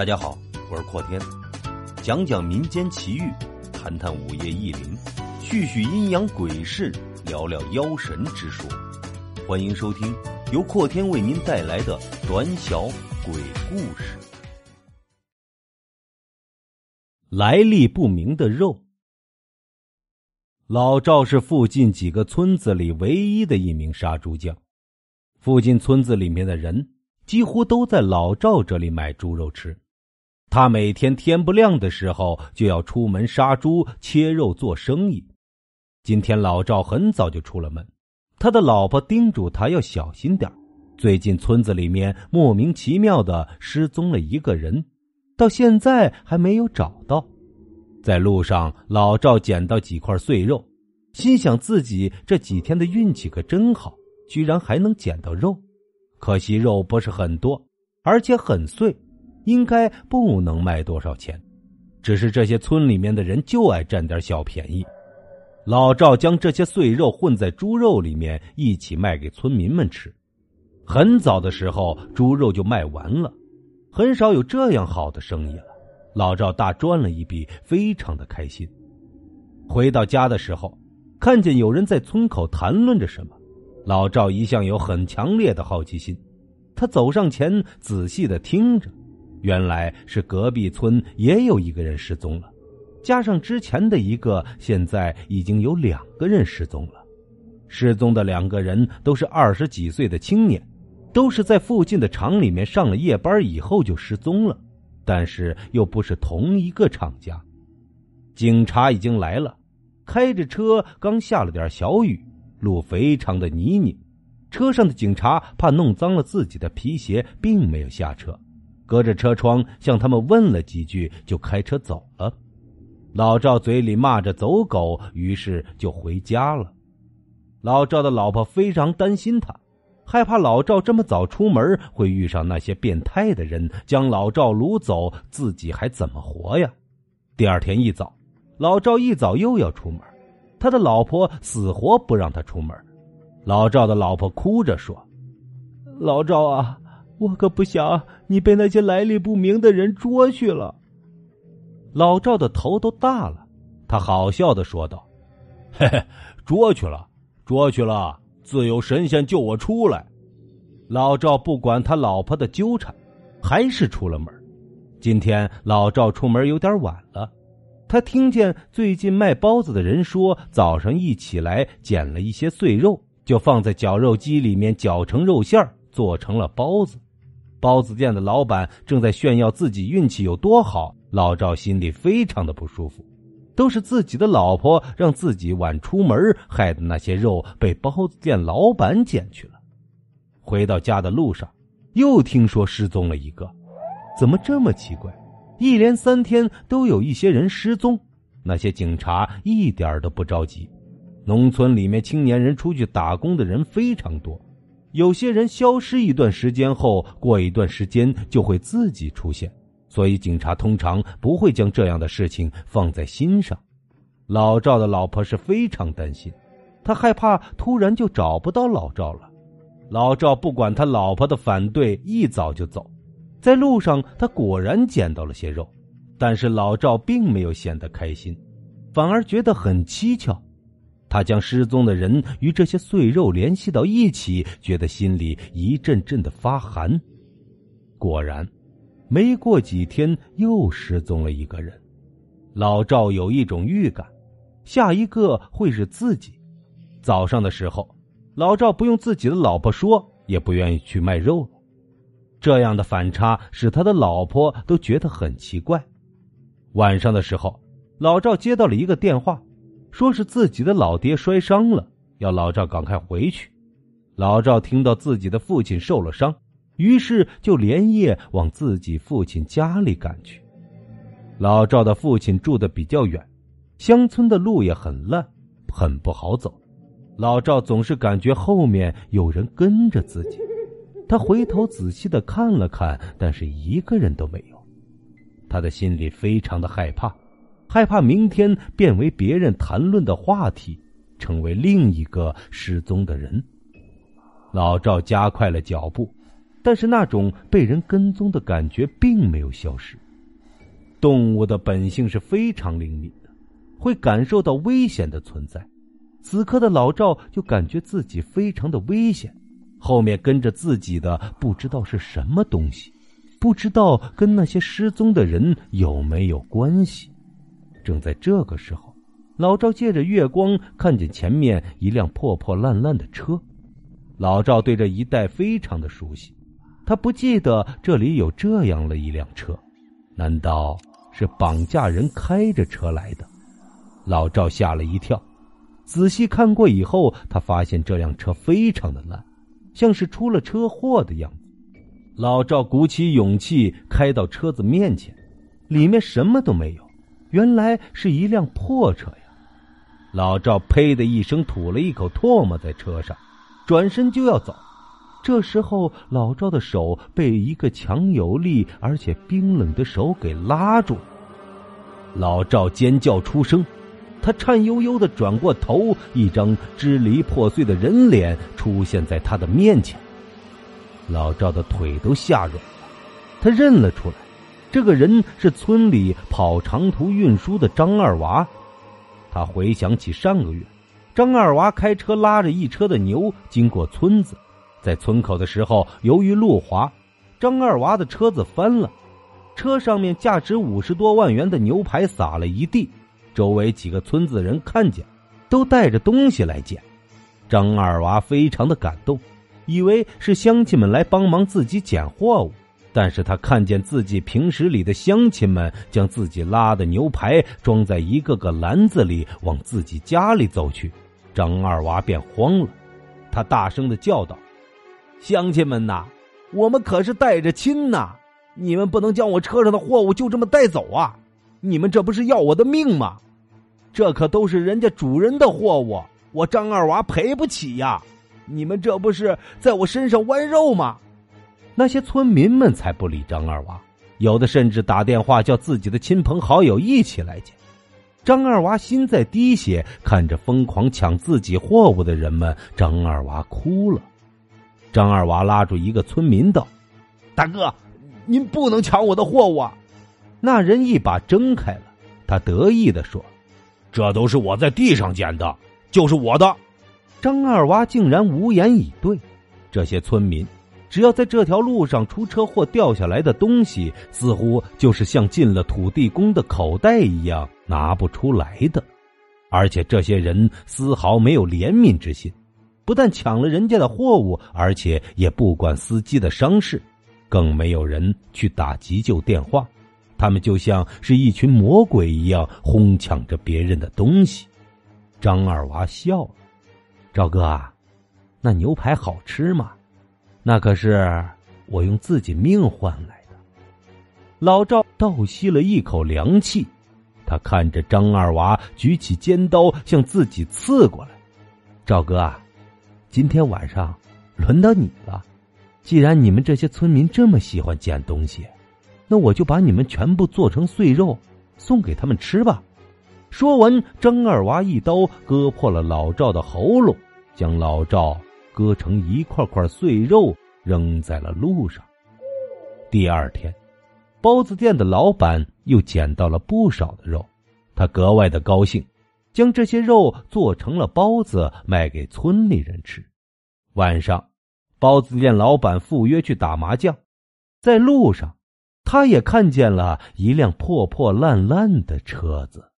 大家好，我是阔天，讲讲民间奇遇，谈谈午夜异灵，叙叙阴阳鬼事，聊聊妖神之说。欢迎收听由阔天为您带来的短小鬼故事。来历不明的肉。老赵是附近几个村子里唯一的一名杀猪匠，附近村子里面的人几乎都在老赵这里买猪肉吃。他每天天不亮的时候就要出门杀猪、切肉做生意。今天老赵很早就出了门，他的老婆叮嘱他要小心点最近村子里面莫名其妙的失踪了一个人，到现在还没有找到。在路上，老赵捡到几块碎肉，心想自己这几天的运气可真好，居然还能捡到肉。可惜肉不是很多，而且很碎，应该不能卖多少钱。只是这些村里面的人就爱占点小便宜。老赵将这些碎肉混在猪肉里面一起卖给村民们吃。很早的时候，猪肉就卖完了，很少有这样好的生意了。老赵大赚了一笔，非常的开心。回到家的时候，看见有人在村口谈论着什么。老赵一向有很强烈的好奇心，他走上前仔细的听着，原来是隔壁村也有一个人失踪了，加上之前的一个，现在已经有两个人失踪了。失踪的两个人都是二十几岁的青年，都是在附近的厂里面上了夜班以后就失踪了。但是又不是同一个厂家，警察已经来了，开着车刚下了点小雨，路非常的泥泞，车上的警察怕弄脏了自己的皮鞋，并没有下车，隔着车窗向他们问了几句，就开车走了。老赵嘴里骂着走狗，于是就回家了。老赵的老婆非常担心他。害怕老赵这么早出门会遇上那些变态的人，将老赵掳走，自己还怎么活呀？第二天一早，老赵一早又要出门，他的老婆死活不让他出门。老赵的老婆哭着说：“老赵啊，我可不想你被那些来历不明的人捉去了。”老赵的头都大了，他好笑的说道：“嘿嘿，捉去了，捉去了。”自有神仙救我出来。老赵不管他老婆的纠缠，还是出了门。今天老赵出门有点晚了，他听见最近卖包子的人说，早上一起来捡了一些碎肉，就放在绞肉机里面绞成肉馅做成了包子。包子店的老板正在炫耀自己运气有多好，老赵心里非常的不舒服。都是自己的老婆让自己晚出门，害得那些肉被包子店老板捡去了。回到家的路上，又听说失踪了一个，怎么这么奇怪？一连三天都有一些人失踪，那些警察一点都不着急。农村里面青年人出去打工的人非常多，有些人消失一段时间后，过一段时间就会自己出现。所以，警察通常不会将这样的事情放在心上。老赵的老婆是非常担心，他害怕突然就找不到老赵了。老赵不管他老婆的反对，一早就走。在路上，他果然捡到了些肉，但是老赵并没有显得开心，反而觉得很蹊跷。他将失踪的人与这些碎肉联系到一起，觉得心里一阵阵的发寒。果然。没过几天，又失踪了一个人。老赵有一种预感，下一个会是自己。早上的时候，老赵不用自己的老婆说，也不愿意去卖肉了。这样的反差使他的老婆都觉得很奇怪。晚上的时候，老赵接到了一个电话，说是自己的老爹摔伤了，要老赵赶快回去。老赵听到自己的父亲受了伤。于是就连夜往自己父亲家里赶去。老赵的父亲住的比较远，乡村的路也很烂，很不好走。老赵总是感觉后面有人跟着自己，他回头仔细的看了看，但是一个人都没有。他的心里非常的害怕，害怕明天变为别人谈论的话题，成为另一个失踪的人。老赵加快了脚步。但是那种被人跟踪的感觉并没有消失。动物的本性是非常灵敏的，会感受到危险的存在。此刻的老赵就感觉自己非常的危险，后面跟着自己的不知道是什么东西，不知道跟那些失踪的人有没有关系。正在这个时候，老赵借着月光看见前面一辆破破烂烂的车。老赵对这一带非常的熟悉，他不记得这里有这样的一辆车，难道是绑架人开着车来的？老赵吓了一跳，仔细看过以后，他发现这辆车非常的烂，像是出了车祸的样子。老赵鼓起勇气开到车子面前，里面什么都没有，原来是一辆破车呀！老赵呸的一声吐了一口唾沫在车上。转身就要走，这时候老赵的手被一个强有力而且冰冷的手给拉住。老赵尖叫出声，他颤悠悠的转过头，一张支离破碎的人脸出现在他的面前。老赵的腿都吓软了，他认了出来，这个人是村里跑长途运输的张二娃。他回想起上个月。张二娃开车拉着一车的牛经过村子，在村口的时候，由于路滑，张二娃的车子翻了，车上面价值五十多万元的牛排撒了一地。周围几个村子人看见，都带着东西来捡。张二娃非常的感动，以为是乡亲们来帮忙自己捡货物，但是他看见自己平时里的乡亲们将自己拉的牛排装在一个个篮子里，往自己家里走去。张二娃便慌了，他大声的叫道：“乡亲们呐，我们可是带着亲呐！你们不能将我车上的货物就这么带走啊！你们这不是要我的命吗？这可都是人家主人的货物，我张二娃赔不起呀！你们这不是在我身上剜肉吗？”那些村民们才不理张二娃，有的甚至打电话叫自己的亲朋好友一起来捡。张二娃心在滴血，看着疯狂抢自己货物的人们，张二娃哭了。张二娃拉住一个村民道：“大哥，您不能抢我的货物啊！”那人一把挣开了，他得意的说：“这都是我在地上捡的，就是我的。”张二娃竟然无言以对。这些村民。只要在这条路上出车祸掉下来的东西，似乎就是像进了土地公的口袋一样拿不出来的，而且这些人丝毫没有怜悯之心，不但抢了人家的货物，而且也不管司机的伤势，更没有人去打急救电话，他们就像是一群魔鬼一样哄抢着别人的东西。张二娃笑了：“赵哥，那牛排好吃吗？”那可是我用自己命换来的。老赵倒吸了一口凉气，他看着张二娃举起尖刀向自己刺过来。赵哥啊，今天晚上轮到你了。既然你们这些村民这么喜欢捡东西，那我就把你们全部做成碎肉送给他们吃吧。说完，张二娃一刀割破了老赵的喉咙，将老赵。割成一块块碎肉，扔在了路上。第二天，包子店的老板又捡到了不少的肉，他格外的高兴，将这些肉做成了包子卖给村里人吃。晚上，包子店老板赴约去打麻将，在路上，他也看见了一辆破破烂烂的车子。